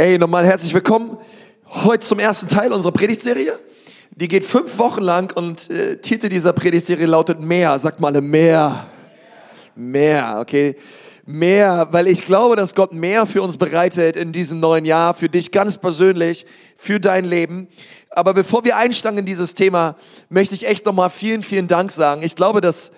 Ey, nochmal herzlich willkommen. Heute zum ersten Teil unserer Predigtserie. Die geht fünf Wochen lang und äh, Titel dieser Predigtserie lautet Mehr. Sagt mal mehr. Mehr, okay. Mehr, weil ich glaube, dass Gott mehr für uns bereitet in diesem neuen Jahr, für dich ganz persönlich, für dein Leben. Aber bevor wir einsteigen in dieses Thema, möchte ich echt nochmal vielen, vielen Dank sagen. Ich glaube, dass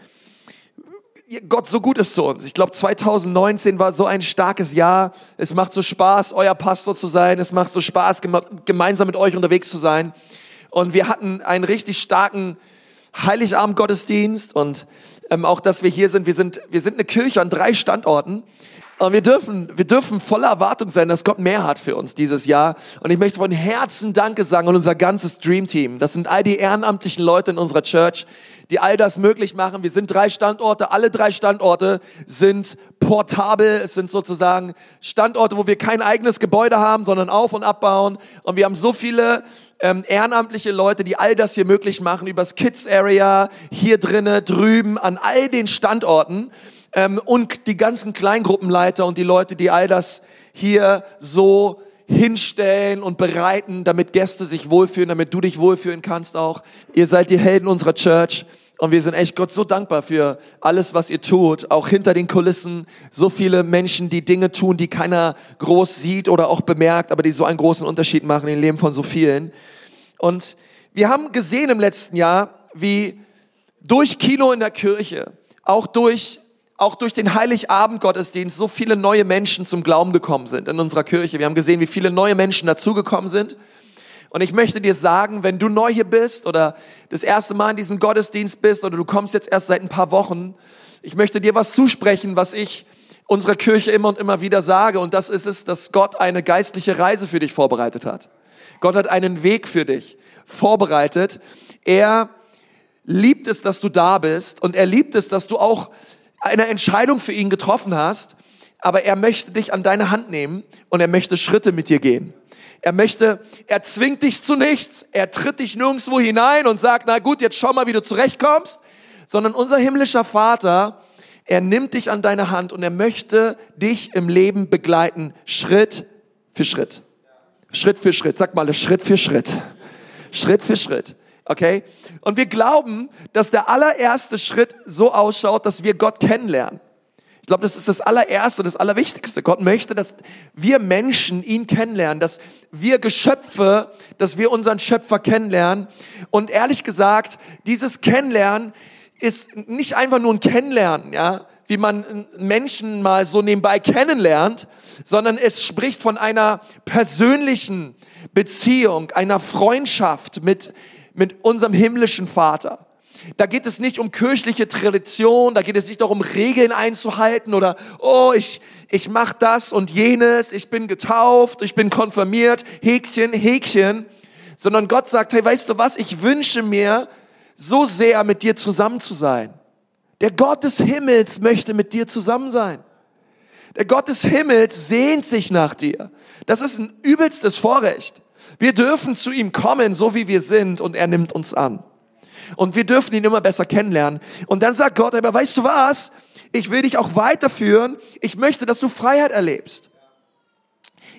Gott so gut ist zu uns. Ich glaube, 2019 war so ein starkes Jahr. Es macht so Spaß, euer Pastor zu sein. Es macht so Spaß, gemeinsam mit euch unterwegs zu sein. Und wir hatten einen richtig starken Heiligabend-Gottesdienst und ähm, auch, dass wir hier sind. Wir sind, wir sind eine Kirche an drei Standorten. Und wir dürfen, wir dürfen voller Erwartung sein, dass Gott mehr hat für uns dieses Jahr. Und ich möchte von Herzen Danke sagen an unser ganzes Dream Team. Das sind all die ehrenamtlichen Leute in unserer Church, die all das möglich machen. Wir sind drei Standorte. Alle drei Standorte sind portabel. Es sind sozusagen Standorte, wo wir kein eigenes Gebäude haben, sondern auf- und abbauen. Und wir haben so viele ähm, ehrenamtliche Leute, die all das hier möglich machen, übers Kids Area, hier drinnen, drüben, an all den Standorten. Ähm, und die ganzen Kleingruppenleiter und die Leute, die all das hier so hinstellen und bereiten, damit Gäste sich wohlfühlen, damit du dich wohlfühlen kannst auch. Ihr seid die Helden unserer Church. Und wir sind echt Gott so dankbar für alles, was ihr tut, auch hinter den Kulissen. So viele Menschen, die Dinge tun, die keiner groß sieht oder auch bemerkt, aber die so einen großen Unterschied machen im Leben von so vielen. Und wir haben gesehen im letzten Jahr, wie durch Kino in der Kirche, auch durch auch durch den Heiligabend-Gottesdienst so viele neue Menschen zum Glauben gekommen sind in unserer Kirche. Wir haben gesehen, wie viele neue Menschen dazugekommen sind. Und ich möchte dir sagen, wenn du neu hier bist oder das erste Mal in diesem Gottesdienst bist oder du kommst jetzt erst seit ein paar Wochen, ich möchte dir was zusprechen, was ich unserer Kirche immer und immer wieder sage. Und das ist es, dass Gott eine geistliche Reise für dich vorbereitet hat. Gott hat einen Weg für dich vorbereitet. Er liebt es, dass du da bist und er liebt es, dass du auch eine Entscheidung für ihn getroffen hast, aber er möchte dich an deine Hand nehmen und er möchte Schritte mit dir gehen. Er möchte, er zwingt dich zu nichts. Er tritt dich nirgendwo hinein und sagt, na gut, jetzt schau mal, wie du zurechtkommst. Sondern unser himmlischer Vater, er nimmt dich an deine Hand und er möchte dich im Leben begleiten, Schritt für Schritt. Schritt für Schritt. Sag mal, Schritt für Schritt. Schritt für Schritt. Okay? Und wir glauben, dass der allererste Schritt so ausschaut, dass wir Gott kennenlernen. Ich glaube, das ist das allererste, das allerwichtigste. Gott möchte, dass wir Menschen ihn kennenlernen, dass wir Geschöpfe, dass wir unseren Schöpfer kennenlernen. Und ehrlich gesagt, dieses Kennenlernen ist nicht einfach nur ein Kennenlernen, ja, wie man Menschen mal so nebenbei kennenlernt, sondern es spricht von einer persönlichen Beziehung, einer Freundschaft mit, mit unserem himmlischen Vater. Da geht es nicht um kirchliche Tradition, da geht es nicht darum, Regeln einzuhalten oder, oh, ich, ich mache das und jenes, ich bin getauft, ich bin konfirmiert, Häkchen, Häkchen, sondern Gott sagt, hey, weißt du was, ich wünsche mir so sehr mit dir zusammen zu sein. Der Gott des Himmels möchte mit dir zusammen sein. Der Gott des Himmels sehnt sich nach dir. Das ist ein übelstes Vorrecht. Wir dürfen zu ihm kommen, so wie wir sind, und er nimmt uns an. Und wir dürfen ihn immer besser kennenlernen. Und dann sagt Gott, aber weißt du was? Ich will dich auch weiterführen. Ich möchte, dass du Freiheit erlebst.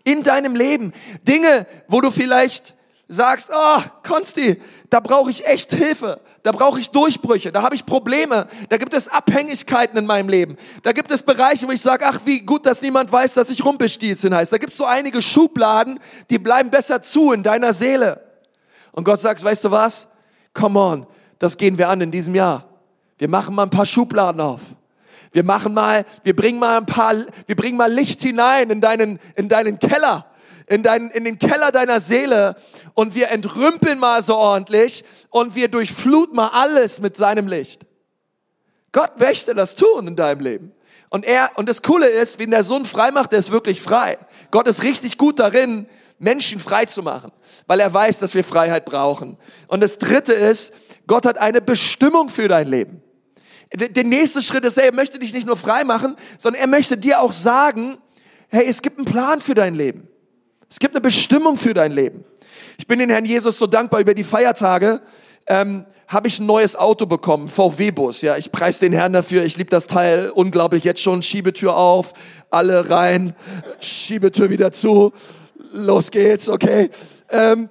In deinem Leben. Dinge, wo du vielleicht sagst, oh, Konsti, da brauche ich echt Hilfe, da brauche ich Durchbrüche, da habe ich Probleme, da gibt es Abhängigkeiten in meinem Leben, da gibt es Bereiche, wo ich sage, ach, wie gut, dass niemand weiß, dass ich Rumpelstilzchen heißt. Da gibt es so einige Schubladen, die bleiben besser zu in deiner Seele. Und Gott sagt, weißt du was? Come on, das gehen wir an in diesem Jahr. Wir machen mal ein paar Schubladen auf. Wir machen mal, wir bringen mal ein paar, wir bringen mal Licht hinein in deinen, in deinen Keller, in deinen, in den Keller deiner Seele und wir entrümpeln mal so ordentlich und wir durchfluten mal alles mit seinem Licht. Gott möchte das tun in deinem Leben. Und er, und das Coole ist, wenn der Sohn frei macht, der ist wirklich frei. Gott ist richtig gut darin, Menschen frei zu machen, weil er weiß, dass wir Freiheit brauchen. Und das dritte ist, Gott hat eine Bestimmung für dein Leben. Der nächste Schritt ist, er möchte dich nicht nur frei machen, sondern er möchte dir auch sagen, hey, es gibt einen Plan für dein Leben. Es gibt eine Bestimmung für dein Leben. Ich bin den Herrn Jesus so dankbar über die Feiertage. Ähm, habe ich ein neues Auto bekommen, VW-Bus. Ja, ich preise den Herrn dafür. Ich liebe das Teil unglaublich. Jetzt schon Schiebetür auf, alle rein, Schiebetür wieder zu los geht's, okay. Ähm,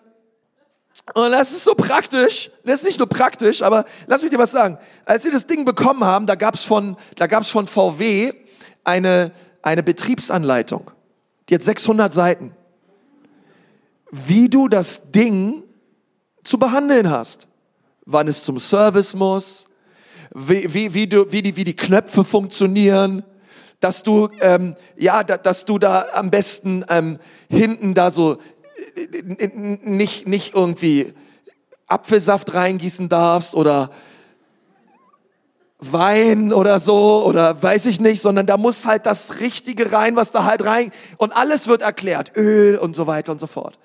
und das ist so praktisch. Das ist nicht nur praktisch, aber lass mich dir was sagen. Als wir das Ding bekommen haben, da gab's von, von VW eine, eine Betriebsanleitung. Die hat 600 Seiten. Wie du das Ding zu behandeln hast. Wann es zum Service muss, wie, wie, wie, du, wie, die, wie die Knöpfe funktionieren, dass du, ähm, ja, da, dass du da am besten ähm, hinten da so äh, nicht, nicht irgendwie Apfelsaft reingießen darfst oder Wein oder so oder weiß ich nicht, sondern da muss halt das Richtige rein, was da halt rein und alles wird erklärt, Öl und so weiter und so fort.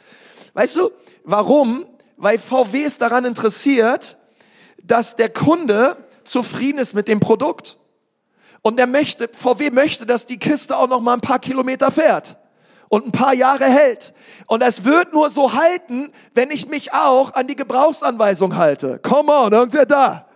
Weißt du, warum? Weil VW ist daran interessiert, dass der Kunde zufrieden ist mit dem Produkt. Und er möchte, VW möchte, dass die Kiste auch noch mal ein paar Kilometer fährt und ein paar Jahre hält. Und es wird nur so halten, wenn ich mich auch an die Gebrauchsanweisung halte. Come on, irgendwer da.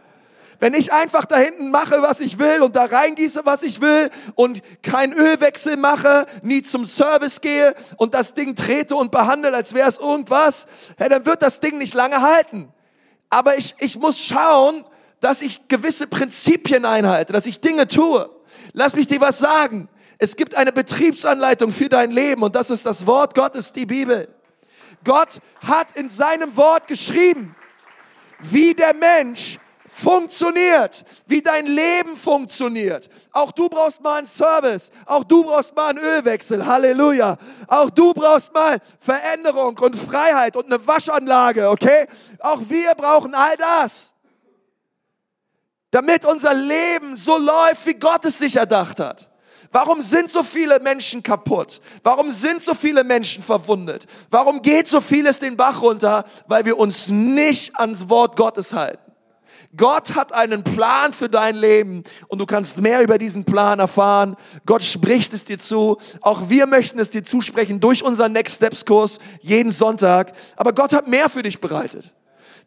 Wenn ich einfach da hinten mache, was ich will und da reingieße, was ich will und keinen Ölwechsel mache, nie zum Service gehe und das Ding trete und behandle, als wäre es irgendwas, ja, dann wird das Ding nicht lange halten. Aber ich, ich muss schauen, dass ich gewisse Prinzipien einhalte, dass ich Dinge tue. Lass mich dir was sagen. Es gibt eine Betriebsanleitung für dein Leben und das ist das Wort Gottes, die Bibel. Gott hat in seinem Wort geschrieben, wie der Mensch funktioniert, wie dein Leben funktioniert. Auch du brauchst mal einen Service, auch du brauchst mal einen Ölwechsel, Halleluja. Auch du brauchst mal Veränderung und Freiheit und eine Waschanlage, okay? Auch wir brauchen all das damit unser Leben so läuft, wie Gott es sich erdacht hat. Warum sind so viele Menschen kaputt? Warum sind so viele Menschen verwundet? Warum geht so vieles den Bach runter? Weil wir uns nicht ans Wort Gottes halten. Gott hat einen Plan für dein Leben und du kannst mehr über diesen Plan erfahren. Gott spricht es dir zu. Auch wir möchten es dir zusprechen durch unseren Next Steps Kurs jeden Sonntag. Aber Gott hat mehr für dich bereitet.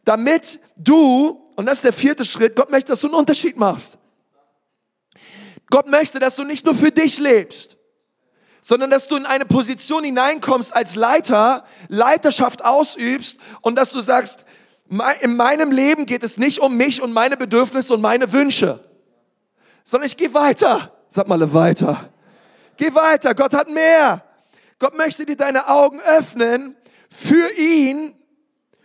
Damit du und das ist der vierte Schritt. Gott möchte, dass du einen Unterschied machst. Gott möchte, dass du nicht nur für dich lebst, sondern dass du in eine Position hineinkommst als Leiter, Leiterschaft ausübst und dass du sagst, in meinem Leben geht es nicht um mich und meine Bedürfnisse und meine Wünsche, sondern ich gehe weiter. Sag mal weiter. Geh weiter. Gott hat mehr. Gott möchte dir deine Augen öffnen für ihn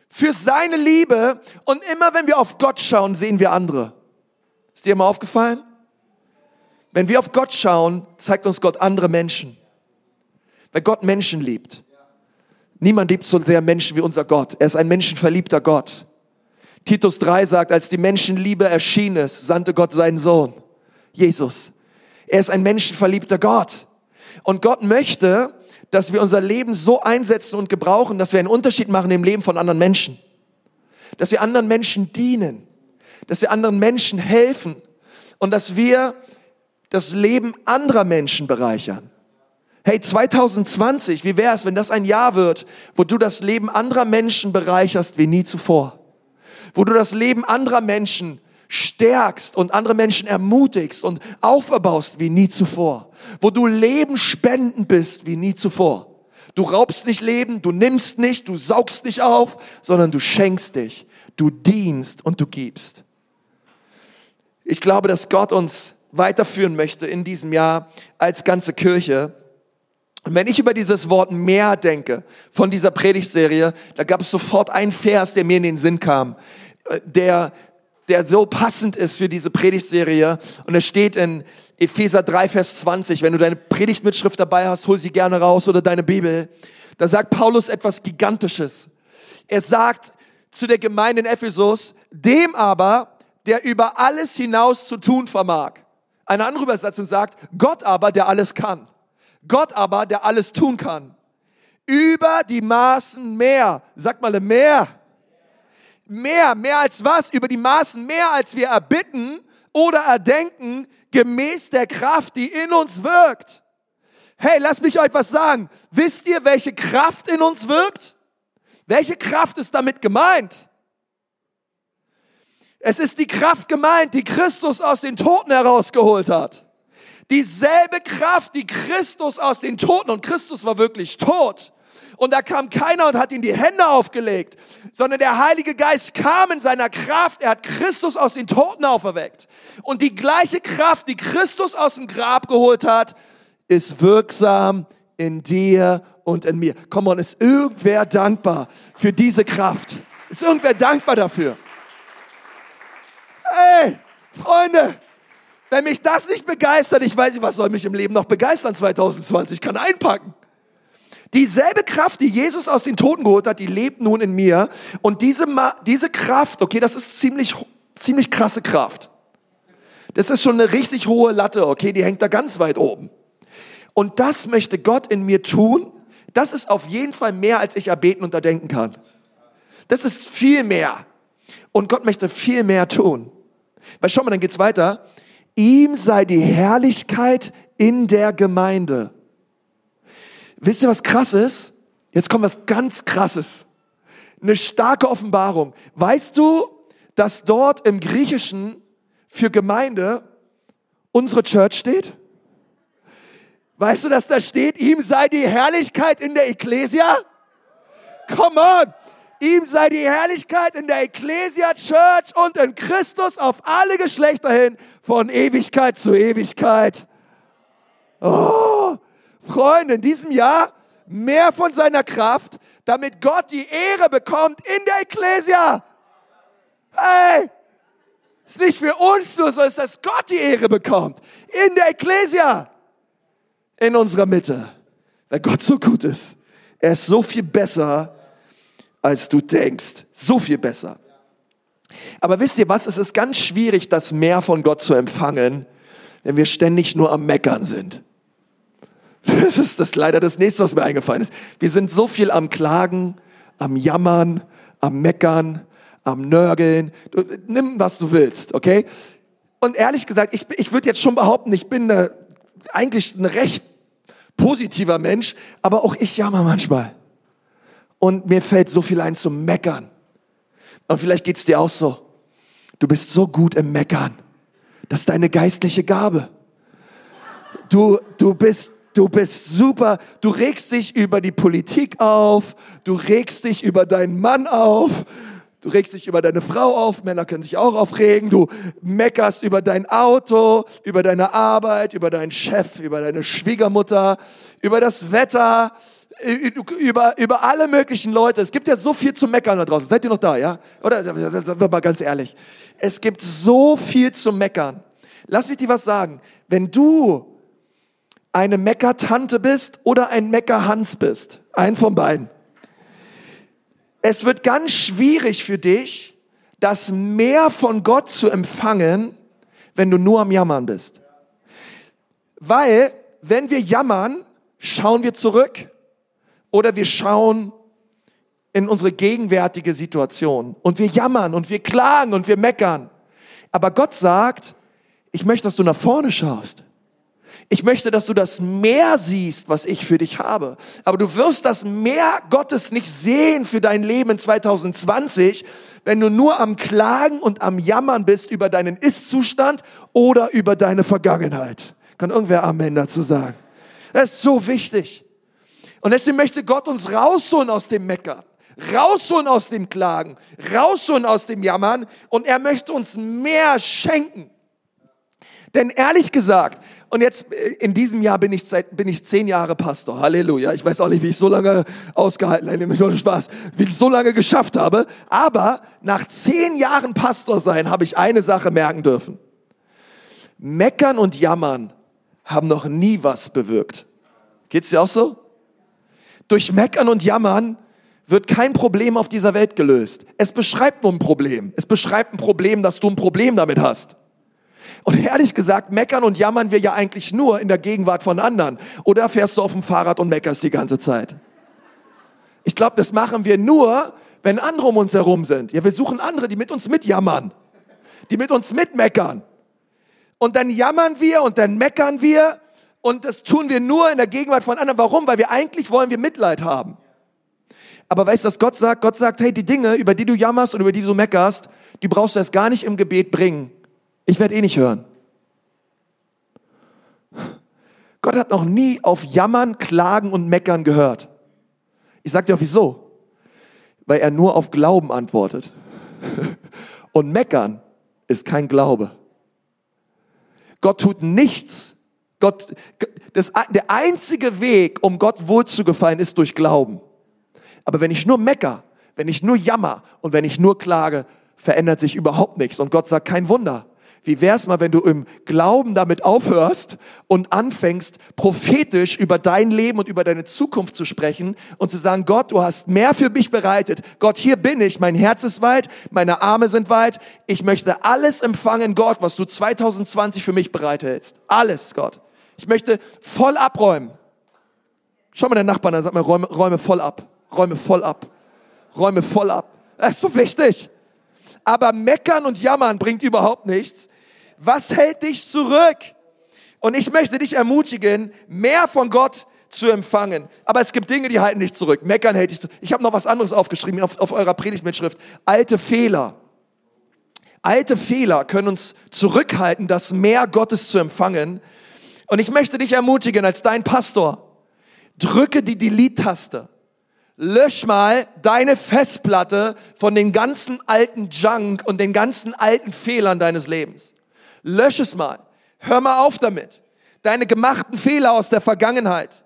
für seine Liebe und immer wenn wir auf Gott schauen, sehen wir andere. Ist dir immer aufgefallen? Wenn wir auf Gott schauen, zeigt uns Gott andere Menschen. Weil Gott Menschen liebt. Niemand liebt so sehr Menschen wie unser Gott. Er ist ein menschenverliebter Gott. Titus 3 sagt, als die Menschenliebe erschien ist, sandte Gott seinen Sohn, Jesus. Er ist ein menschenverliebter Gott. Und Gott möchte, dass wir unser Leben so einsetzen und gebrauchen, dass wir einen Unterschied machen im Leben von anderen Menschen. Dass wir anderen Menschen dienen. Dass wir anderen Menschen helfen. Und dass wir das Leben anderer Menschen bereichern. Hey, 2020, wie wäre es, wenn das ein Jahr wird, wo du das Leben anderer Menschen bereicherst wie nie zuvor? Wo du das Leben anderer Menschen stärkst und andere Menschen ermutigst und auferbaust wie nie zuvor. Wo du Leben spenden bist wie nie zuvor. Du raubst nicht Leben, du nimmst nicht, du saugst nicht auf, sondern du schenkst dich, du dienst und du gibst. Ich glaube, dass Gott uns weiterführen möchte in diesem Jahr als ganze Kirche. Und wenn ich über dieses Wort mehr denke von dieser Predigtserie, da gab es sofort einen Vers, der mir in den Sinn kam, äh, der der so passend ist für diese Predigtserie. Und es steht in Epheser 3, Vers 20. Wenn du deine Predigtmitschrift dabei hast, hol sie gerne raus oder deine Bibel. Da sagt Paulus etwas Gigantisches. Er sagt zu der Gemeinde in Ephesus, dem aber, der über alles hinaus zu tun vermag. Eine andere Übersetzung sagt, Gott aber, der alles kann. Gott aber, der alles tun kann. Über die Maßen mehr. Sag mal mehr mehr, mehr als was? Über die Maßen, mehr als wir erbitten oder erdenken, gemäß der Kraft, die in uns wirkt. Hey, lass mich euch was sagen. Wisst ihr, welche Kraft in uns wirkt? Welche Kraft ist damit gemeint? Es ist die Kraft gemeint, die Christus aus den Toten herausgeholt hat. Dieselbe Kraft, die Christus aus den Toten, und Christus war wirklich tot, Und da kam keiner und hat ihm die Hände aufgelegt, sondern der Heilige Geist kam in seiner Kraft. Er hat Christus aus den Toten auferweckt. Und die gleiche Kraft, die Christus aus dem Grab geholt hat, ist wirksam in dir und in mir. Komm on, ist irgendwer dankbar für diese Kraft? Ist irgendwer dankbar dafür? Hey, Freunde, wenn mich das nicht begeistert, ich weiß nicht, was soll mich im Leben noch begeistern 2020, ich kann einpacken. Dieselbe Kraft, die Jesus aus den Toten geholt hat, die lebt nun in mir. Und diese, diese Kraft, okay, das ist ziemlich, ziemlich krasse Kraft. Das ist schon eine richtig hohe Latte, okay, die hängt da ganz weit oben. Und das möchte Gott in mir tun. Das ist auf jeden Fall mehr, als ich erbeten und erdenken kann. Das ist viel mehr. Und Gott möchte viel mehr tun. Weil schau mal, dann geht's weiter. Ihm sei die Herrlichkeit in der Gemeinde. Wisst ihr, was krass ist? Jetzt kommt was ganz krasses. Eine starke Offenbarung. Weißt du, dass dort im Griechischen für Gemeinde unsere Church steht? Weißt du, dass da steht, ihm sei die Herrlichkeit in der Ecclesia? Come on! Ihm sei die Herrlichkeit in der Ecclesia Church und in Christus auf alle Geschlechter hin, von Ewigkeit zu Ewigkeit. Oh, Freunde, in diesem Jahr mehr von seiner Kraft, damit Gott die Ehre bekommt in der Ecclesia. Hey, ist nicht für uns nur so, ist, dass Gott die Ehre bekommt. In der Ecclesia. In unserer Mitte. Weil Gott so gut ist. Er ist so viel besser als du denkst. So viel besser. Aber wisst ihr was? Es ist ganz schwierig, das mehr von Gott zu empfangen, wenn wir ständig nur am Meckern sind. Das ist das leider das nächste, was mir eingefallen ist. Wir sind so viel am Klagen, am Jammern, am Meckern, am Nörgeln. Du, nimm, was du willst, okay? Und ehrlich gesagt, ich, ich würde jetzt schon behaupten, ich bin eine, eigentlich ein recht positiver Mensch, aber auch ich jammer manchmal und mir fällt so viel ein zum Meckern. Und vielleicht geht's dir auch so. Du bist so gut im Meckern. Das ist deine geistliche Gabe. Du, du bist, du bist super. Du regst dich über die Politik auf. Du regst dich über deinen Mann auf. Du regst dich über deine Frau auf, Männer können sich auch aufregen, du meckerst über dein Auto, über deine Arbeit, über deinen Chef, über deine Schwiegermutter, über das Wetter, über, über alle möglichen Leute. Es gibt ja so viel zu meckern da draußen. Seid ihr noch da, ja? Oder, sagen wir mal ganz ehrlich. Es gibt so viel zu meckern. Lass mich dir was sagen. Wenn du eine Meckertante bist oder ein Meckerhans bist, ein von beiden, es wird ganz schwierig für dich, das mehr von Gott zu empfangen, wenn du nur am Jammern bist. Weil, wenn wir jammern, schauen wir zurück oder wir schauen in unsere gegenwärtige Situation und wir jammern und wir klagen und wir meckern. Aber Gott sagt, ich möchte, dass du nach vorne schaust. Ich möchte, dass du das Meer siehst, was ich für dich habe. Aber du wirst das Meer Gottes nicht sehen für dein Leben in 2020, wenn du nur am Klagen und am Jammern bist über deinen Ist-Zustand oder über deine Vergangenheit. Kann irgendwer Amen dazu sagen? Das ist so wichtig. Und deswegen möchte Gott uns rausholen aus dem Meckern, rausholen aus dem Klagen, rausholen aus dem Jammern und er möchte uns mehr schenken. Denn ehrlich gesagt, und jetzt äh, in diesem Jahr bin ich seit bin ich zehn Jahre Pastor. Halleluja. Ich weiß auch nicht, wie ich so lange ausgehalten habe. Mir Spaß, wie ich so lange geschafft habe. Aber nach zehn Jahren Pastor sein, habe ich eine Sache merken dürfen: Meckern und Jammern haben noch nie was bewirkt. Geht's dir auch so? Durch Meckern und Jammern wird kein Problem auf dieser Welt gelöst. Es beschreibt nur ein Problem. Es beschreibt ein Problem, dass du ein Problem damit hast. Und ehrlich gesagt, meckern und jammern wir ja eigentlich nur in der Gegenwart von anderen. Oder fährst du auf dem Fahrrad und meckerst die ganze Zeit? Ich glaube, das machen wir nur, wenn andere um uns herum sind. Ja, wir suchen andere, die mit uns mitjammern, die mit uns mitmeckern. Und dann jammern wir und dann meckern wir und das tun wir nur in der Gegenwart von anderen. Warum? Weil wir eigentlich wollen wir Mitleid haben. Aber weißt du, was Gott sagt? Gott sagt, hey, die Dinge, über die du jammerst und über die du meckerst, die brauchst du erst gar nicht im Gebet bringen. Ich werde eh nicht hören. Gott hat noch nie auf Jammern, Klagen und Meckern gehört. Ich sag dir auch wieso. Weil er nur auf Glauben antwortet. Und meckern ist kein Glaube. Gott tut nichts. Gott, das, der einzige Weg, um Gott wohlzugefallen, ist durch Glauben. Aber wenn ich nur mecker, wenn ich nur jammer und wenn ich nur klage, verändert sich überhaupt nichts. Und Gott sagt, kein Wunder. Wie wär's mal, wenn du im Glauben damit aufhörst und anfängst, prophetisch über dein Leben und über deine Zukunft zu sprechen und zu sagen, Gott, du hast mehr für mich bereitet. Gott, hier bin ich. Mein Herz ist weit, meine Arme sind weit. Ich möchte alles empfangen, Gott, was du 2020 für mich bereithältst. Alles, Gott. Ich möchte voll abräumen. Schau mal den Nachbarn an, sag mal, räume, räume voll ab. Räume voll ab. Räume voll ab. Das ist so wichtig aber meckern und jammern bringt überhaupt nichts. Was hält dich zurück? Und ich möchte dich ermutigen, mehr von Gott zu empfangen. Aber es gibt Dinge, die halten dich zurück. Meckern hält dich zurück. Ich habe noch was anderes aufgeschrieben auf, auf eurer Predigtmitschrift. Alte Fehler. Alte Fehler können uns zurückhalten, das mehr Gottes zu empfangen. Und ich möchte dich ermutigen, als dein Pastor, drücke die Delete-Taste lösch mal deine Festplatte von den ganzen alten Junk und den ganzen alten Fehlern deines Lebens. Lösch es mal. Hör mal auf damit. Deine gemachten Fehler aus der Vergangenheit.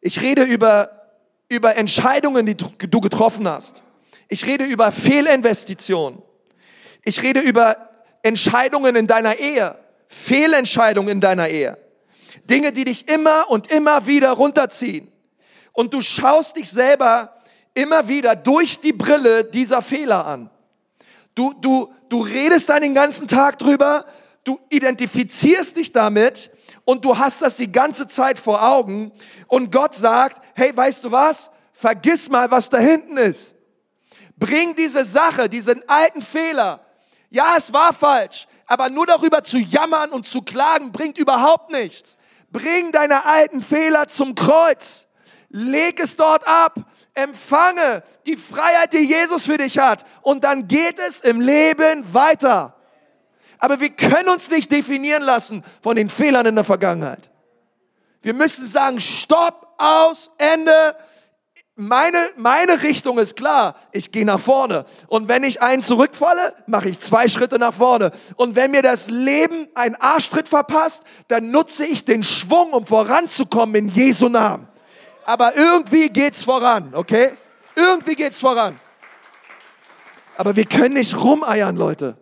Ich rede über, über Entscheidungen, die du getroffen hast. Ich rede über Fehlinvestitionen. Ich rede über Entscheidungen in deiner Ehe. Fehlentscheidungen in deiner Ehe. Dinge, die dich immer und immer wieder runterziehen und du schaust dich selber immer wieder durch die Brille dieser Fehler an. Du, du, du redest dann den ganzen Tag drüber, du identifizierst dich damit und du hast das die ganze Zeit vor Augen und Gott sagt, hey, weißt du was? Vergiss mal, was da hinten ist. Bring diese Sache, diesen alten Fehler. Ja, es war falsch, aber nur darüber zu jammern und zu klagen bringt überhaupt nichts. Bring deine alten Fehler zum Kreuz leg es dort ab, empfange die Freiheit, die Jesus für dich hat und dann geht es im Leben weiter. Aber wir können uns nicht definieren lassen von den Fehlern in der Vergangenheit. Wir müssen sagen, stopp, aus, Ende. Meine, meine Richtung ist klar. Ich gehe nach vorne. Und wenn ich einen zurückfalle, mache ich zwei Schritte nach vorne. Und wenn mir das Leben einen Arschtritt verpasst, dann nutze ich den Schwung, um voranzukommen in Jesu Namen aber irgendwie geht's voran, okay? Irgendwie geht's voran. Aber wir können nicht rumeiern, Leute.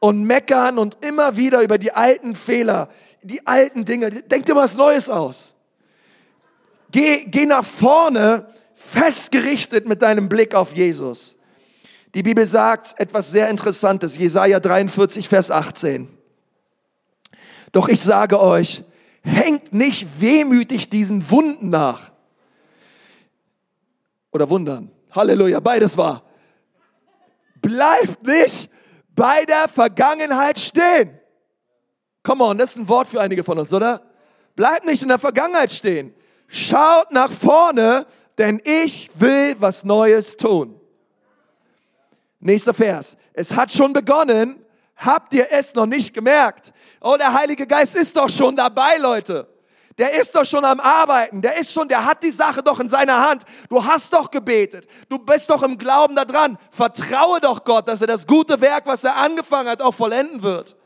Und meckern und immer wieder über die alten Fehler, die alten Dinge. Denk dir was Neues aus. Geh, geh nach vorne, festgerichtet mit deinem Blick auf Jesus. Die Bibel sagt etwas sehr Interessantes, Jesaja 43, Vers 18. Doch ich sage euch, hängt nicht wehmütig diesen Wunden nach, oder wundern. Halleluja, beides war. Bleibt nicht bei der Vergangenheit stehen. Come on, das ist ein Wort für einige von uns, oder? Bleibt nicht in der Vergangenheit stehen. Schaut nach vorne, denn ich will was Neues tun. Nächster Vers. Es hat schon begonnen. Habt ihr es noch nicht gemerkt? Oh, der Heilige Geist ist doch schon dabei, Leute. Der ist doch schon am Arbeiten. Der ist schon, der hat die Sache doch in seiner Hand. Du hast doch gebetet. Du bist doch im Glauben da dran. Vertraue doch Gott, dass er das gute Werk, was er angefangen hat, auch vollenden wird.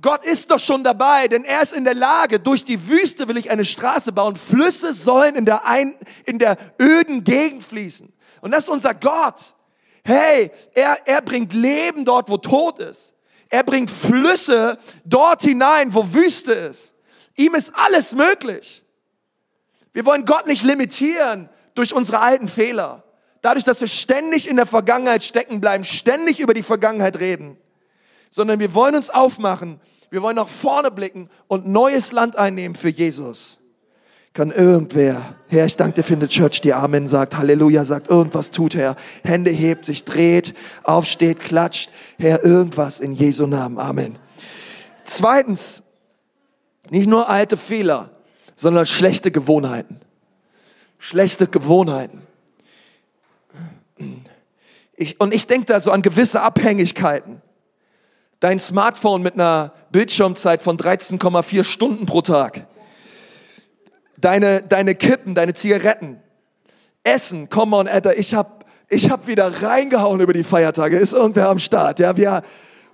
Gott ist doch schon dabei, denn er ist in der Lage, durch die Wüste will ich eine Straße bauen. Flüsse sollen in der, ein, in der öden Gegend fließen. Und das ist unser Gott. Hey, er, er bringt Leben dort, wo Tod ist. Er bringt Flüsse dort hinein, wo Wüste ist. Ihm ist alles möglich. Wir wollen Gott nicht limitieren durch unsere alten Fehler. Dadurch, dass wir ständig in der Vergangenheit stecken bleiben, ständig über die Vergangenheit reden. Sondern wir wollen uns aufmachen. Wir wollen nach vorne blicken und neues Land einnehmen für Jesus. Kann irgendwer, Herr, ich danke dir für die Church, die Amen sagt, Halleluja sagt, irgendwas tut, Herr. Hände hebt, sich dreht, aufsteht, klatscht. Herr, irgendwas in Jesu Namen. Amen. Zweitens, nicht nur alte Fehler, sondern schlechte Gewohnheiten. Schlechte Gewohnheiten. Ich, und ich denke da so an gewisse Abhängigkeiten. Dein Smartphone mit einer Bildschirmzeit von 13,4 Stunden pro Tag deine, deine Kippen, deine Zigaretten, Essen, come on, Alter, ich hab, ich hab wieder reingehauen über die Feiertage. Ist irgendwer am Start? Ja, wir,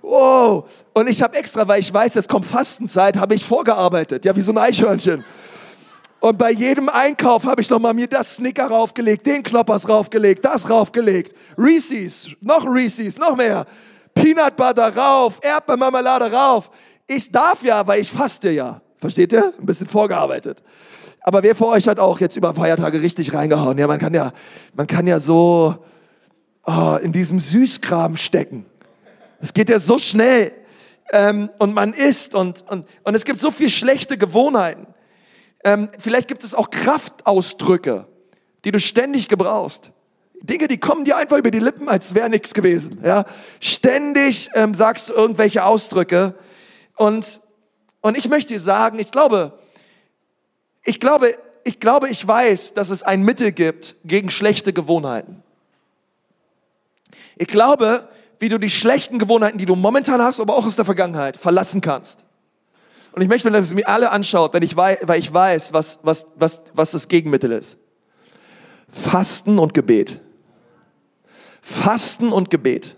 wow. Und ich habe extra, weil ich weiß, es kommt Fastenzeit, habe ich vorgearbeitet. Ja, wie so ein Eichhörnchen. Und bei jedem Einkauf habe ich nochmal mir das Snicker raufgelegt, den Knoppers raufgelegt, das raufgelegt. Reese's, noch Reese's, noch mehr. Peanut Butter rauf, Erdbeermarmelade rauf. Ich darf ja, weil ich faste ja. Versteht ihr? Ein bisschen vorgearbeitet. Aber wer vor euch hat auch jetzt über Feiertage richtig reingehauen? Ja, man kann ja, man kann ja so oh, in diesem Süßkram stecken. Es geht ja so schnell. Ähm, und man isst und, und, und es gibt so viel schlechte Gewohnheiten. Ähm, vielleicht gibt es auch Kraftausdrücke, die du ständig gebrauchst. Dinge, die kommen dir einfach über die Lippen, als wäre nichts gewesen. Ja? Ständig ähm, sagst du irgendwelche Ausdrücke. Und, und ich möchte dir sagen, ich glaube, ich glaube, ich glaube, ich weiß, dass es ein Mittel gibt gegen schlechte Gewohnheiten. Ich glaube, wie du die schlechten Gewohnheiten, die du momentan hast, aber auch aus der Vergangenheit, verlassen kannst. Und ich möchte, dass ihr mir alle anschaut, denn ich weiß, weil ich weiß, was, was, was, was das Gegenmittel ist. Fasten und Gebet. Fasten und Gebet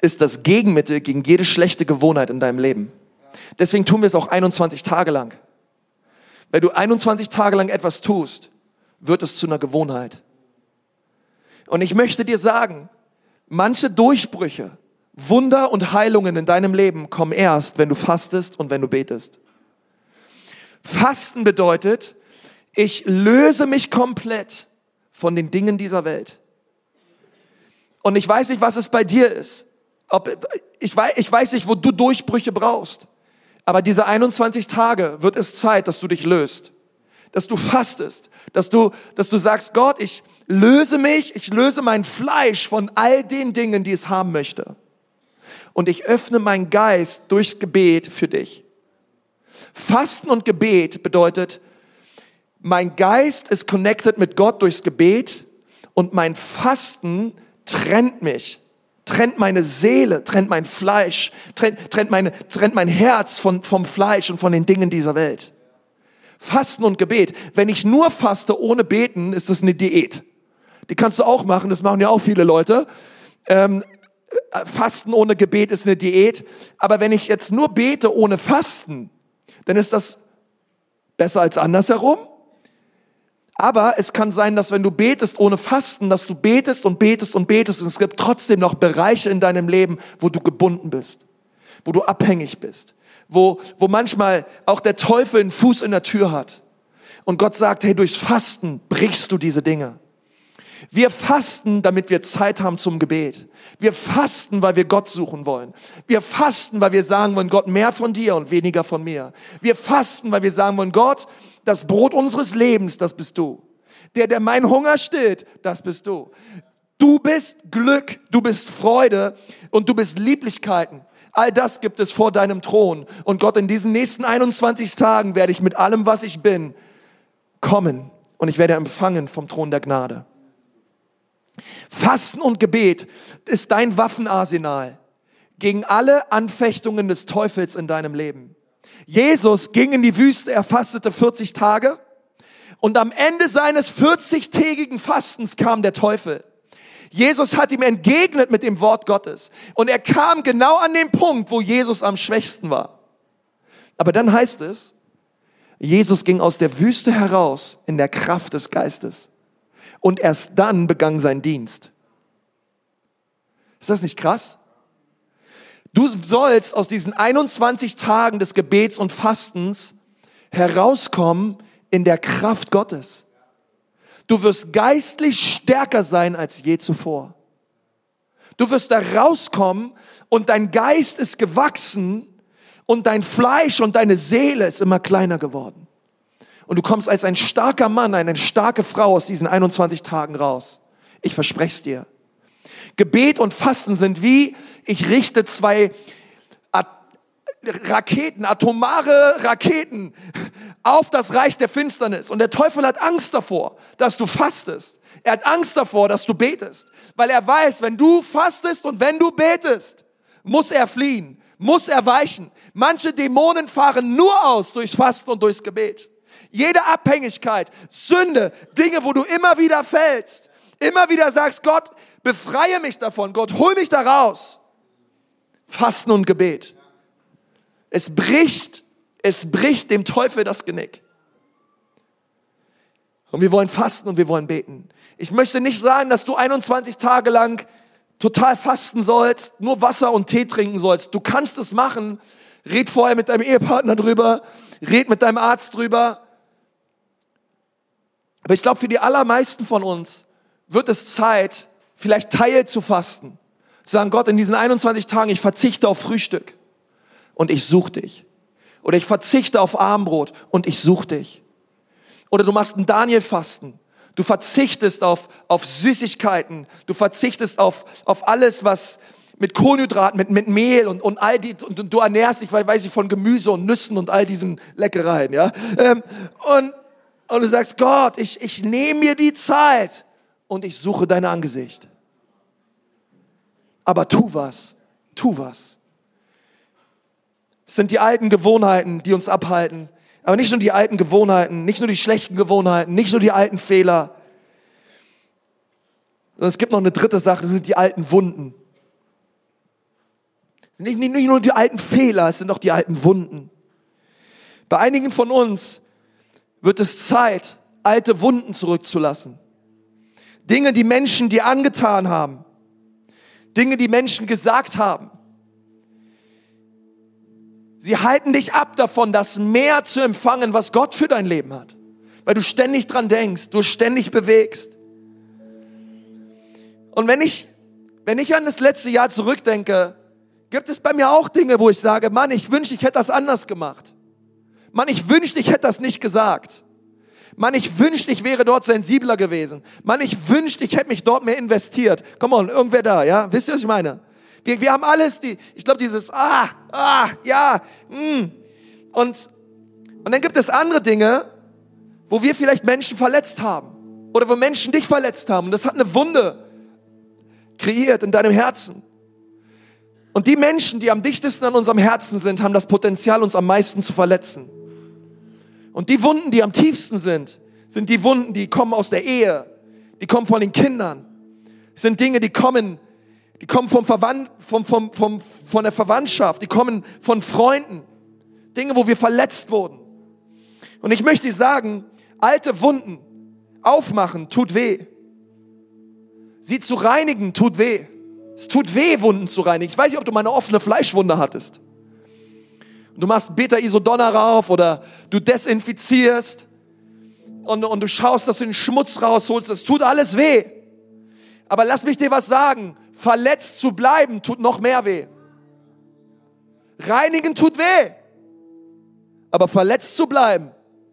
ist das Gegenmittel gegen jede schlechte Gewohnheit in deinem Leben. Deswegen tun wir es auch 21 Tage lang. Wenn du 21 Tage lang etwas tust, wird es zu einer Gewohnheit. Und ich möchte dir sagen, manche Durchbrüche, Wunder und Heilungen in deinem Leben kommen erst, wenn du fastest und wenn du betest. Fasten bedeutet, ich löse mich komplett von den Dingen dieser Welt. Und ich weiß nicht, was es bei dir ist. Ob, ich, weiß, ich weiß nicht, wo du Durchbrüche brauchst. Aber diese 21 Tage wird es Zeit, dass du dich löst, dass du fastest, dass du, dass du sagst, Gott, ich löse mich, ich löse mein Fleisch von all den Dingen, die es haben möchte. Und ich öffne meinen Geist durchs Gebet für dich. Fasten und Gebet bedeutet, mein Geist ist connected mit Gott durchs Gebet und mein Fasten trennt mich trennt meine Seele, trennt mein Fleisch, trennt, trennt, meine, trennt mein Herz von, vom Fleisch und von den Dingen dieser Welt. Fasten und Gebet. Wenn ich nur faste ohne beten, ist das eine Diät. Die kannst du auch machen, das machen ja auch viele Leute. Ähm, Fasten ohne Gebet ist eine Diät. Aber wenn ich jetzt nur bete ohne Fasten, dann ist das besser als andersherum. Aber es kann sein, dass wenn du betest ohne Fasten, dass du betest und betest und betest und es gibt trotzdem noch Bereiche in deinem Leben, wo du gebunden bist, wo du abhängig bist, wo, wo manchmal auch der Teufel einen Fuß in der Tür hat. Und Gott sagt, hey, durchs Fasten brichst du diese Dinge. Wir fasten, damit wir Zeit haben zum Gebet. Wir fasten, weil wir Gott suchen wollen. Wir fasten, weil wir sagen wollen, Gott, mehr von dir und weniger von mir. Wir fasten, weil wir sagen wollen, Gott, das Brot unseres Lebens, das bist du. Der, der mein Hunger stillt, das bist du. Du bist Glück, du bist Freude und du bist Lieblichkeiten. All das gibt es vor deinem Thron. Und Gott, in diesen nächsten 21 Tagen werde ich mit allem, was ich bin, kommen und ich werde empfangen vom Thron der Gnade. Fasten und Gebet ist dein Waffenarsenal gegen alle Anfechtungen des Teufels in deinem Leben. Jesus ging in die Wüste, er fastete 40 Tage und am Ende seines 40-tägigen Fastens kam der Teufel. Jesus hat ihm entgegnet mit dem Wort Gottes und er kam genau an den Punkt, wo Jesus am schwächsten war. Aber dann heißt es, Jesus ging aus der Wüste heraus in der Kraft des Geistes und erst dann begann sein Dienst. Ist das nicht krass? Du sollst aus diesen 21 Tagen des Gebets und Fastens herauskommen in der Kraft Gottes. Du wirst geistlich stärker sein als je zuvor. Du wirst da rauskommen und dein Geist ist gewachsen und dein Fleisch und deine Seele ist immer kleiner geworden. Und du kommst als ein starker Mann, eine starke Frau aus diesen 21 Tagen raus. Ich verspreche es dir. Gebet und Fasten sind wie, ich richte zwei Raketen, atomare Raketen auf das Reich der Finsternis. Und der Teufel hat Angst davor, dass du fastest. Er hat Angst davor, dass du betest. Weil er weiß, wenn du fastest und wenn du betest, muss er fliehen, muss er weichen. Manche Dämonen fahren nur aus durchs Fasten und durchs Gebet. Jede Abhängigkeit, Sünde, Dinge, wo du immer wieder fällst, immer wieder sagst, Gott, befreie mich davon, Gott, hol mich da raus. Fasten und Gebet. Es bricht, es bricht dem Teufel das Genick. Und wir wollen fasten und wir wollen beten. Ich möchte nicht sagen, dass du 21 Tage lang total fasten sollst, nur Wasser und Tee trinken sollst. Du kannst es machen. Red vorher mit deinem Ehepartner drüber. Red mit deinem Arzt drüber. Aber ich glaube, für die allermeisten von uns wird es Zeit, vielleicht Teil zu fasten. Sagen, Gott, in diesen 21 Tagen, ich verzichte auf Frühstück und ich suche dich. Oder ich verzichte auf Armbrot und ich suche dich. Oder du machst ein Daniel-Fasten. Du verzichtest auf, auf Süßigkeiten. Du verzichtest auf, auf alles, was mit Kohlenhydraten, mit, mit Mehl und, und all die, und, du ernährst dich, weiß ich, von Gemüse und Nüssen und all diesen Leckereien, ja. Ähm, und, und du sagst, Gott, ich, ich nehme mir die Zeit und ich suche dein Angesicht. Aber tu was, tu was. Es sind die alten Gewohnheiten, die uns abhalten. Aber nicht nur die alten Gewohnheiten, nicht nur die schlechten Gewohnheiten, nicht nur die alten Fehler. Sondern es gibt noch eine dritte Sache, das sind die alten Wunden. Nicht, nicht, nicht nur die alten Fehler, es sind auch die alten Wunden. Bei einigen von uns wird es Zeit, alte Wunden zurückzulassen. Dinge, die Menschen dir angetan haben. Dinge, die Menschen gesagt haben. Sie halten dich ab davon, das mehr zu empfangen, was Gott für dein Leben hat. Weil du ständig dran denkst, du ständig bewegst. Und wenn ich, wenn ich an das letzte Jahr zurückdenke, gibt es bei mir auch Dinge, wo ich sage, Mann, ich wünschte, ich hätte das anders gemacht. Mann, ich wünschte, ich hätte das nicht gesagt. Mann, ich wünschte, ich wäre dort sensibler gewesen. Mann, ich wünschte, ich hätte mich dort mehr investiert. Komm on, irgendwer da, ja? Wisst ihr, was ich meine? Wir, wir haben alles, die, ich glaube, dieses, ah, ah, ja, mm. Und, und dann gibt es andere Dinge, wo wir vielleicht Menschen verletzt haben. Oder wo Menschen dich verletzt haben. Und das hat eine Wunde kreiert in deinem Herzen. Und die Menschen, die am dichtesten an unserem Herzen sind, haben das Potenzial, uns am meisten zu verletzen. Und die Wunden, die am tiefsten sind, sind die Wunden, die kommen aus der Ehe, die kommen von den Kindern, sind Dinge, die kommen, die kommen vom Verwand, vom, vom, vom, von der Verwandtschaft, die kommen von Freunden, Dinge, wo wir verletzt wurden. Und ich möchte sagen, alte Wunden aufmachen tut weh. Sie zu reinigen tut weh. Es tut weh, Wunden zu reinigen. Ich weiß nicht, ob du mal eine offene Fleischwunde hattest du machst Beta-Isodonna rauf oder du desinfizierst und, und du schaust, dass du den Schmutz rausholst. Das tut alles weh. Aber lass mich dir was sagen. Verletzt zu bleiben tut noch mehr weh. Reinigen tut weh. Aber verletzt zu bleiben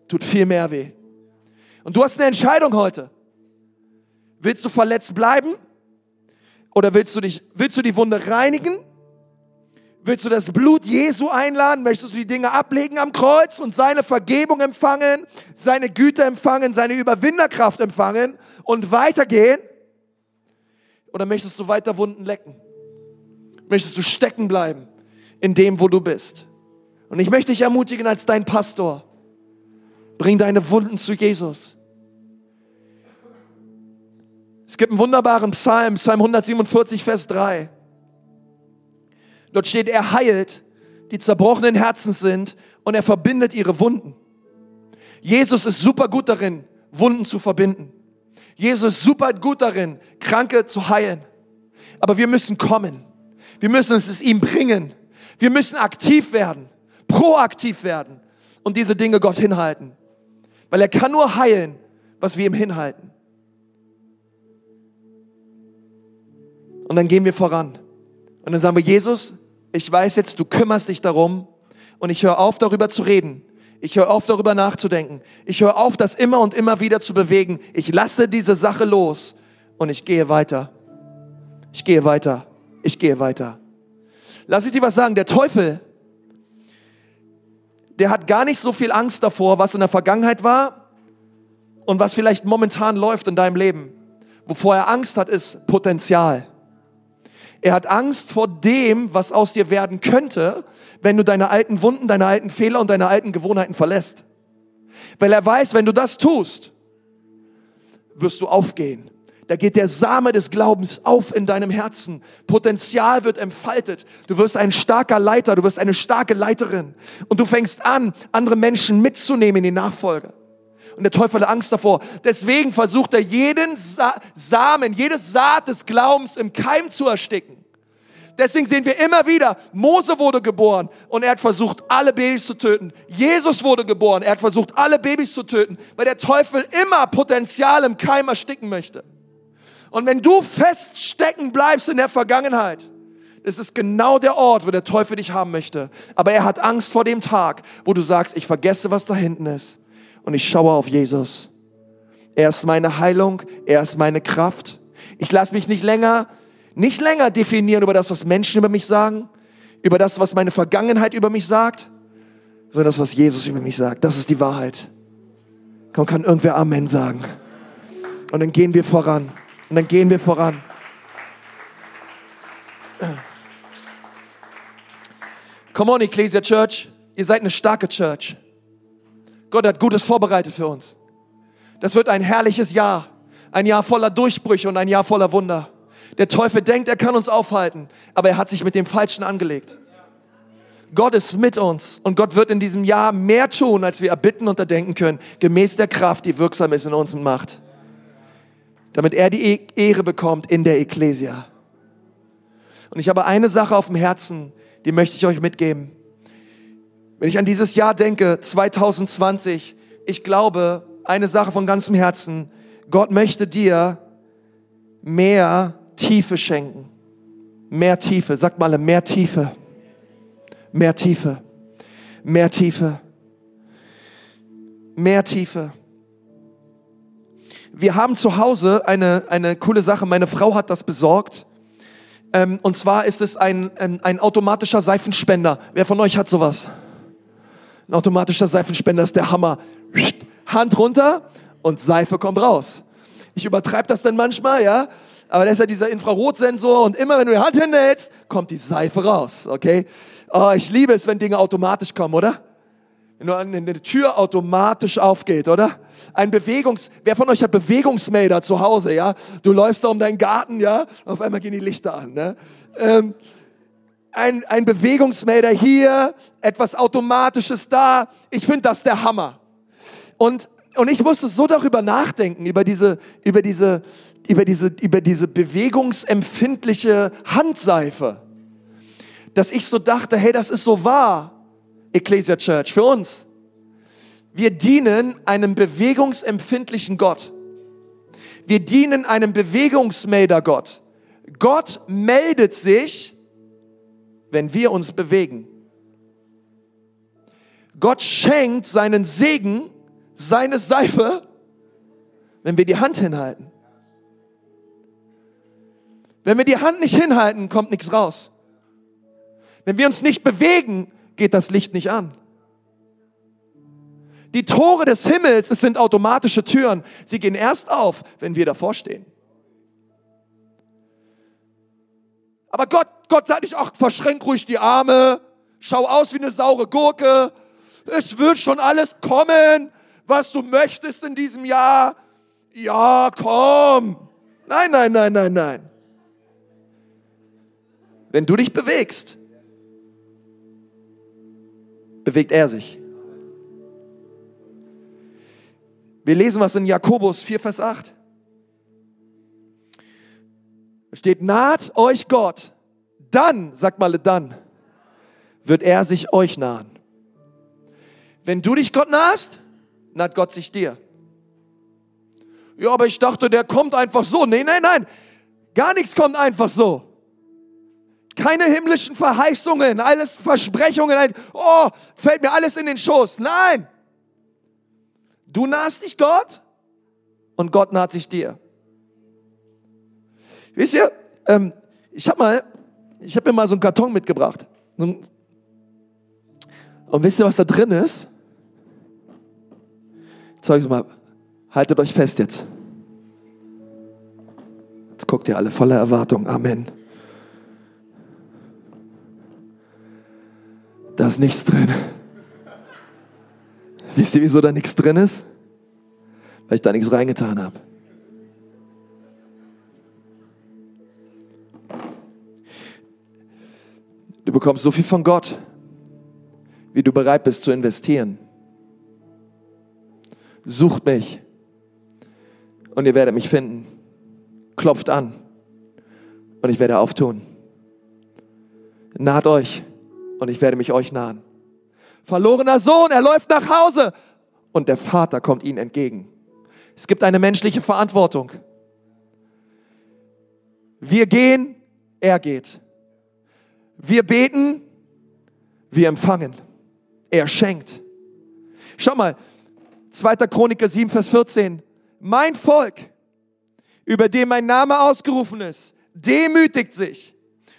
tut viel mehr weh. Und du hast eine Entscheidung heute. Willst du verletzt bleiben? Oder willst du dich, willst du die Wunde reinigen? Willst du das Blut Jesu einladen? Möchtest du die Dinge ablegen am Kreuz und seine Vergebung empfangen, seine Güte empfangen, seine Überwinderkraft empfangen und weitergehen? Oder möchtest du weiter Wunden lecken? Möchtest du stecken bleiben in dem, wo du bist? Und ich möchte dich ermutigen als dein Pastor, bring deine Wunden zu Jesus. Es gibt einen wunderbaren Psalm, Psalm 147, Vers 3. Dort steht, er heilt, die zerbrochenen Herzen sind und er verbindet ihre Wunden. Jesus ist super gut darin, Wunden zu verbinden. Jesus ist super gut darin, Kranke zu heilen. Aber wir müssen kommen. Wir müssen es ihm bringen. Wir müssen aktiv werden, proaktiv werden und diese Dinge Gott hinhalten. Weil er kann nur heilen, was wir ihm hinhalten. Und dann gehen wir voran. Und dann sagen wir, Jesus, ich weiß jetzt, du kümmerst dich darum und ich höre auf, darüber zu reden. Ich höre auf, darüber nachzudenken. Ich höre auf, das immer und immer wieder zu bewegen. Ich lasse diese Sache los und ich gehe weiter. Ich gehe weiter. Ich gehe weiter. Lass mich dir was sagen. Der Teufel, der hat gar nicht so viel Angst davor, was in der Vergangenheit war und was vielleicht momentan läuft in deinem Leben. Wovor er Angst hat, ist Potenzial. Er hat Angst vor dem, was aus dir werden könnte, wenn du deine alten Wunden, deine alten Fehler und deine alten Gewohnheiten verlässt. Weil er weiß, wenn du das tust, wirst du aufgehen. Da geht der Same des Glaubens auf in deinem Herzen. Potenzial wird entfaltet. Du wirst ein starker Leiter, du wirst eine starke Leiterin. Und du fängst an, andere Menschen mitzunehmen in die Nachfolge. Und der Teufel hat Angst davor. Deswegen versucht er jeden Sa Samen, jede Saat des Glaubens im Keim zu ersticken. Deswegen sehen wir immer wieder, Mose wurde geboren und er hat versucht, alle Babys zu töten. Jesus wurde geboren, er hat versucht, alle Babys zu töten, weil der Teufel immer Potenzial im Keim ersticken möchte. Und wenn du feststecken bleibst in der Vergangenheit, es ist genau der Ort, wo der Teufel dich haben möchte. Aber er hat Angst vor dem Tag, wo du sagst, ich vergesse, was da hinten ist und ich schaue auf Jesus. Er ist meine Heilung, er ist meine Kraft. Ich lasse mich nicht länger, nicht länger definieren über das, was Menschen über mich sagen, über das, was meine Vergangenheit über mich sagt, sondern das, was Jesus über mich sagt. Das ist die Wahrheit. Komm, kann irgendwer Amen sagen. Und dann gehen wir voran. Und dann gehen wir voran. Come on, Ecclesia Church. Ihr seid eine starke Church. Gott hat Gutes vorbereitet für uns. Das wird ein herrliches Jahr. Ein Jahr voller Durchbrüche und ein Jahr voller Wunder. Der Teufel denkt, er kann uns aufhalten, aber er hat sich mit dem Falschen angelegt. Gott ist mit uns und Gott wird in diesem Jahr mehr tun, als wir erbitten und erdenken können, gemäß der Kraft, die wirksam ist in uns und macht. Damit er die e- Ehre bekommt in der Ekklesia. Und ich habe eine Sache auf dem Herzen, die möchte ich euch mitgeben. Wenn ich an dieses Jahr denke, 2020, ich glaube, eine Sache von ganzem Herzen, Gott möchte dir mehr Tiefe schenken. Mehr Tiefe, sag mal mehr Tiefe. Mehr Tiefe. Mehr Tiefe. Mehr Tiefe. Wir haben zu Hause eine, eine coole Sache. Meine Frau hat das besorgt. Ähm, und zwar ist es ein, ein, ein automatischer Seifenspender. Wer von euch hat sowas? Ein automatischer Seifenspender ist der Hammer. Hand runter und Seife kommt raus. Ich übertreibe das dann manchmal, ja. Aber das ist ja dieser Infrarotsensor und immer wenn du die Hand hinhältst, kommt die Seife raus, okay? Oh, ich liebe es, wenn Dinge automatisch kommen, oder? Wenn eine Tür automatisch aufgeht, oder? Ein Bewegungs, wer von euch hat Bewegungsmelder zu Hause, ja? Du läufst da um deinen Garten, ja? Auf einmal gehen die Lichter an, ne? Ähm, ein, ein Bewegungsmelder hier, etwas Automatisches da. Ich finde das der Hammer. Und, und ich musste so darüber nachdenken, über diese, über diese, über diese, über diese bewegungsempfindliche Handseife, dass ich so dachte, hey, das ist so wahr, Ecclesia Church, für uns. Wir dienen einem bewegungsempfindlichen Gott. Wir dienen einem Bewegungsmelder Gott. Gott meldet sich, wenn wir uns bewegen. Gott schenkt seinen Segen, seine Seife, wenn wir die Hand hinhalten. Wenn wir die Hand nicht hinhalten, kommt nichts raus. Wenn wir uns nicht bewegen, geht das Licht nicht an. Die Tore des Himmels, es sind automatische Türen. Sie gehen erst auf, wenn wir davor stehen. Aber Gott, Gott sagt nicht, ach, verschränk ruhig die Arme, schau aus wie eine saure Gurke, es wird schon alles kommen, was du möchtest in diesem Jahr. Ja, komm. Nein, nein, nein, nein, nein. Wenn du dich bewegst, bewegt er sich. Wir lesen was in Jakobus 4, Vers 8 steht, naht euch Gott, dann, sag mal dann, wird er sich euch nahen. Wenn du dich Gott nahst, naht Gott sich dir. Ja, aber ich dachte, der kommt einfach so. Nee, nein, nein. Gar nichts kommt einfach so. Keine himmlischen Verheißungen, alles Versprechungen. Oh, fällt mir alles in den Schoß. Nein. Du nahst dich Gott und Gott naht sich dir. Wisst ihr, ähm, ich habe mal, ich habe mir mal so einen Karton mitgebracht. Und wisst ihr, was da drin ist? Zeig mal, haltet euch fest jetzt. Jetzt guckt ihr alle voller Erwartung. Amen. Da ist nichts drin. Wisst ihr, wieso da nichts drin ist? Weil ich da nichts reingetan habe. Du bekommst so viel von Gott, wie du bereit bist zu investieren. Sucht mich und ihr werdet mich finden. Klopft an und ich werde auftun. Naht euch und ich werde mich euch nahen. Verlorener Sohn, er läuft nach Hause und der Vater kommt ihnen entgegen. Es gibt eine menschliche Verantwortung. Wir gehen, er geht. Wir beten, wir empfangen. Er schenkt. Schau mal, 2. Chroniker 7, Vers 14. Mein Volk, über dem mein Name ausgerufen ist, demütigt sich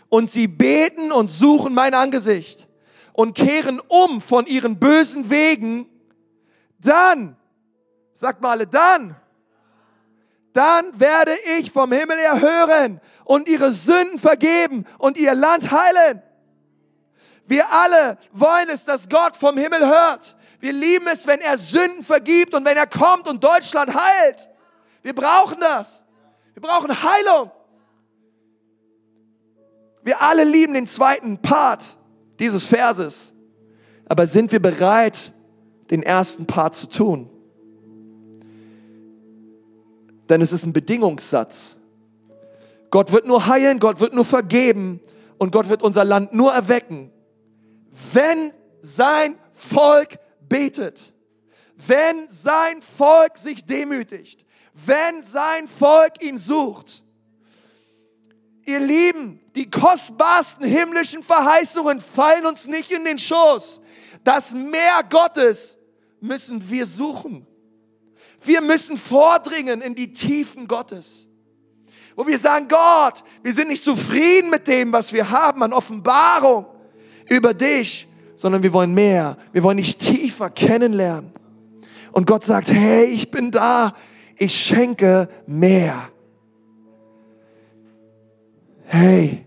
und sie beten und suchen mein Angesicht und kehren um von ihren bösen Wegen, dann, sagt mal alle, dann, dann werde ich vom Himmel erhören und ihre Sünden vergeben und ihr Land heilen. Wir alle wollen es, dass Gott vom Himmel hört. Wir lieben es, wenn er Sünden vergibt und wenn er kommt und Deutschland heilt. Wir brauchen das. Wir brauchen Heilung. Wir alle lieben den zweiten Part dieses Verses. Aber sind wir bereit, den ersten Part zu tun? Denn es ist ein Bedingungssatz. Gott wird nur heilen, Gott wird nur vergeben und Gott wird unser Land nur erwecken, wenn sein Volk betet, wenn sein Volk sich demütigt, wenn sein Volk ihn sucht. Ihr Lieben, die kostbarsten himmlischen Verheißungen fallen uns nicht in den Schoß. Das Meer Gottes müssen wir suchen. Wir müssen vordringen in die Tiefen Gottes. Wo wir sagen, Gott, wir sind nicht zufrieden mit dem, was wir haben an Offenbarung über dich, sondern wir wollen mehr. Wir wollen dich tiefer kennenlernen. Und Gott sagt, hey, ich bin da. Ich schenke mehr. Hey,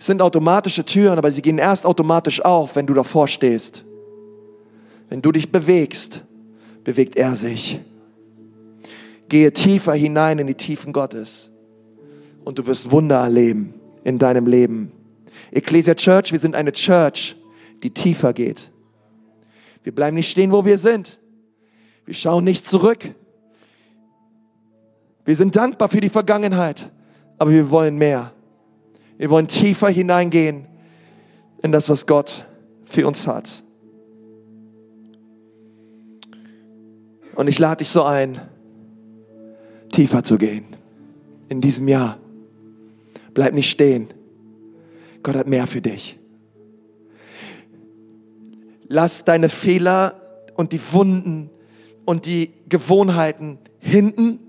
es sind automatische Türen, aber sie gehen erst automatisch auf, wenn du davor stehst. Wenn du dich bewegst, bewegt er sich. Gehe tiefer hinein in die Tiefen Gottes und du wirst Wunder erleben in deinem Leben. Ecclesia Church, wir sind eine Church, die tiefer geht. Wir bleiben nicht stehen, wo wir sind. Wir schauen nicht zurück. Wir sind dankbar für die Vergangenheit, aber wir wollen mehr. Wir wollen tiefer hineingehen in das, was Gott für uns hat. Und ich lade dich so ein, tiefer zu gehen in diesem Jahr. Bleib nicht stehen. Gott hat mehr für dich. Lass deine Fehler und die Wunden und die Gewohnheiten hinten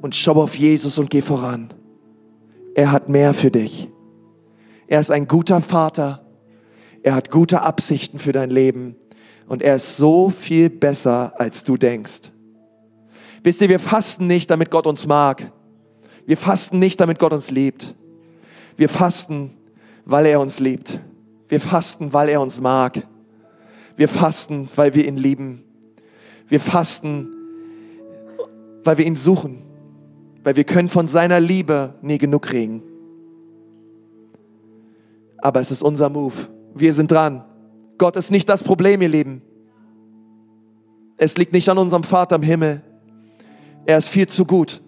und schau auf Jesus und geh voran. Er hat mehr für dich. Er ist ein guter Vater. Er hat gute Absichten für dein Leben. Und er ist so viel besser, als du denkst. Wisst ihr, wir fasten nicht, damit Gott uns mag. Wir fasten nicht, damit Gott uns liebt. Wir fasten, weil er uns liebt. Wir fasten, weil er uns mag. Wir fasten, weil wir ihn lieben. Wir fasten, weil wir ihn suchen. Weil wir können von seiner Liebe nie genug kriegen. Aber es ist unser Move. Wir sind dran. Gott ist nicht das Problem, ihr Lieben. Es liegt nicht an unserem Vater im Himmel. Er ist viel zu gut.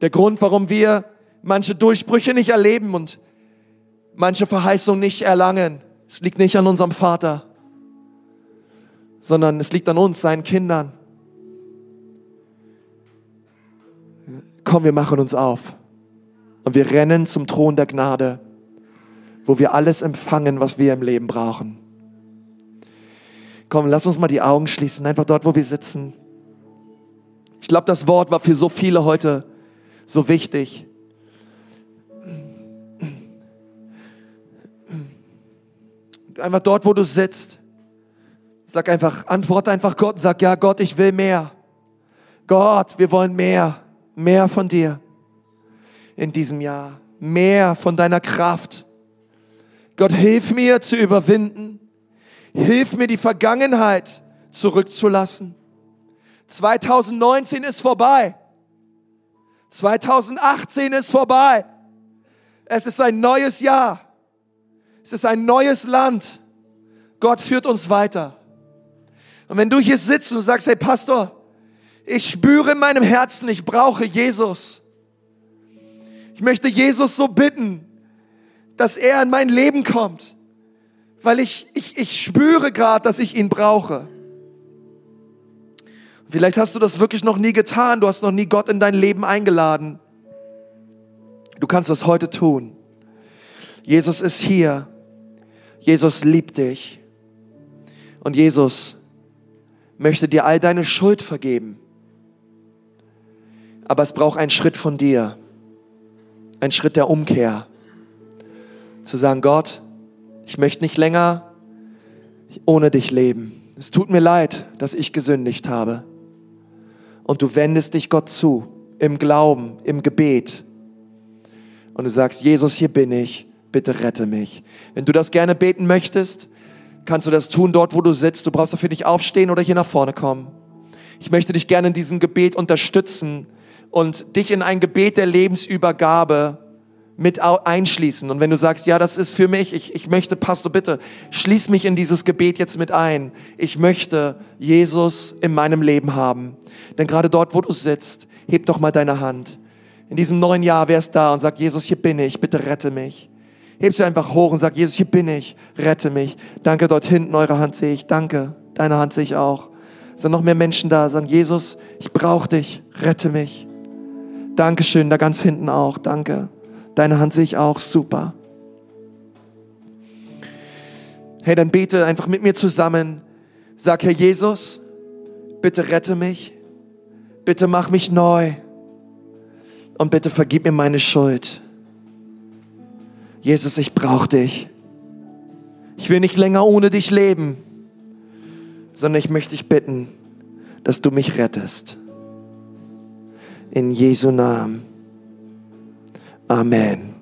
Der Grund, warum wir manche Durchbrüche nicht erleben und manche Verheißungen nicht erlangen, es liegt nicht an unserem Vater, sondern es liegt an uns, seinen Kindern. Komm, wir machen uns auf und wir rennen zum Thron der Gnade, wo wir alles empfangen, was wir im Leben brauchen. Komm, lass uns mal die Augen schließen, einfach dort, wo wir sitzen. Ich glaube, das Wort war für so viele heute so wichtig. Einfach dort, wo du sitzt. Sag einfach, antworte einfach Gott, sag, ja Gott, ich will mehr. Gott, wir wollen mehr, mehr von dir in diesem Jahr, mehr von deiner Kraft. Gott, hilf mir zu überwinden. Hilf mir die Vergangenheit zurückzulassen. 2019 ist vorbei. 2018 ist vorbei. Es ist ein neues Jahr. Es ist ein neues Land. Gott führt uns weiter. Und wenn du hier sitzt und sagst, hey Pastor, ich spüre in meinem Herzen, ich brauche Jesus. Ich möchte Jesus so bitten, dass er in mein Leben kommt, weil ich, ich, ich spüre gerade, dass ich ihn brauche. Vielleicht hast du das wirklich noch nie getan, du hast noch nie Gott in dein Leben eingeladen. Du kannst das heute tun. Jesus ist hier. Jesus liebt dich. Und Jesus möchte dir all deine Schuld vergeben. Aber es braucht einen Schritt von dir. Ein Schritt der Umkehr. Zu sagen, Gott, ich möchte nicht länger ohne dich leben. Es tut mir leid, dass ich gesündigt habe und du wendest dich Gott zu im Glauben, im Gebet und du sagst, Jesus, hier bin ich, bitte rette mich. Wenn du das gerne beten möchtest, kannst du das tun dort, wo du sitzt. Du brauchst dafür nicht aufstehen oder hier nach vorne kommen. Ich möchte dich gerne in diesem Gebet unterstützen und dich in ein Gebet der Lebensübergabe mit einschließen. Und wenn du sagst, ja, das ist für mich, ich, ich möchte, Pastor, bitte, schließ mich in dieses Gebet jetzt mit ein. Ich möchte Jesus in meinem Leben haben. Denn gerade dort, wo du sitzt, heb doch mal deine Hand. In diesem neuen Jahr wärst da und sag, Jesus, hier bin ich, bitte rette mich. Heb sie einfach hoch und sag, Jesus, hier bin ich, rette mich. Danke, dort hinten, eure Hand sehe ich. Danke, deine Hand sehe ich auch. Es sind noch mehr Menschen da, sagen, Jesus, ich brauche dich, rette mich. Dankeschön, da ganz hinten auch, danke. Deine Hand sehe ich auch, super. Hey, dann bete einfach mit mir zusammen. Sag, Herr Jesus, bitte rette mich. Bitte mach mich neu. Und bitte vergib mir meine Schuld. Jesus, ich brauche dich. Ich will nicht länger ohne dich leben, sondern ich möchte dich bitten, dass du mich rettest. In Jesu Namen. Amen.